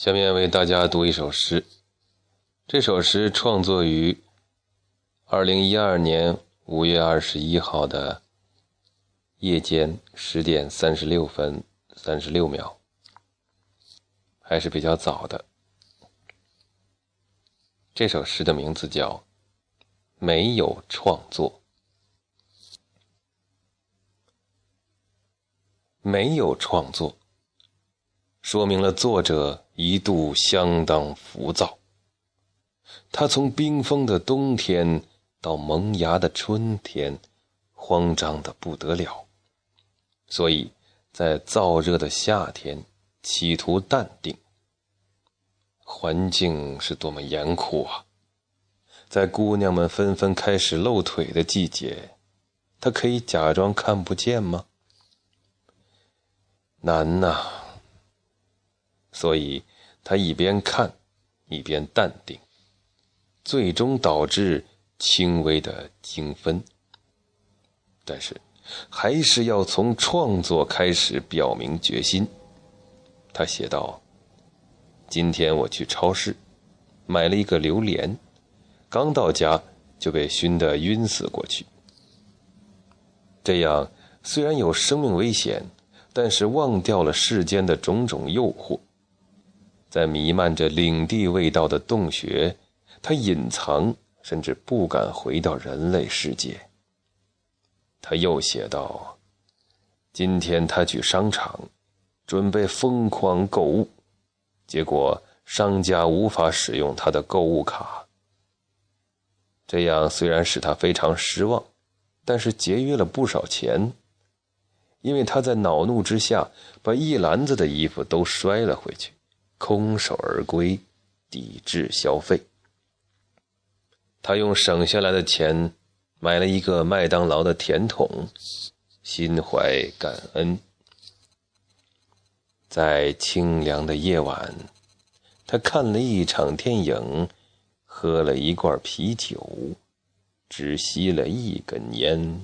下面为大家读一首诗。这首诗创作于二零一二年五月二十一号的夜间十点三十六分三十六秒，还是比较早的。这首诗的名字叫《没有创作》，没有创作。说明了作者一度相当浮躁。他从冰封的冬天到萌芽的春天，慌张的不得了。所以，在燥热的夏天，企图淡定。环境是多么严酷啊！在姑娘们纷纷开始露腿的季节，他可以假装看不见吗？难呐！所以，他一边看，一边淡定，最终导致轻微的精分。但是，还是要从创作开始表明决心。他写道：“今天我去超市，买了一个榴莲，刚到家就被熏得晕死过去。这样虽然有生命危险，但是忘掉了世间的种种诱惑。”在弥漫着领地味道的洞穴，他隐藏，甚至不敢回到人类世界。他又写道：“今天他去商场，准备疯狂购物，结果商家无法使用他的购物卡。这样虽然使他非常失望，但是节约了不少钱，因为他在恼怒之下把一篮子的衣服都摔了回去。”空手而归，抵制消费。他用省下来的钱买了一个麦当劳的甜筒，心怀感恩。在清凉的夜晚，他看了一场电影，喝了一罐啤酒，只吸了一根烟。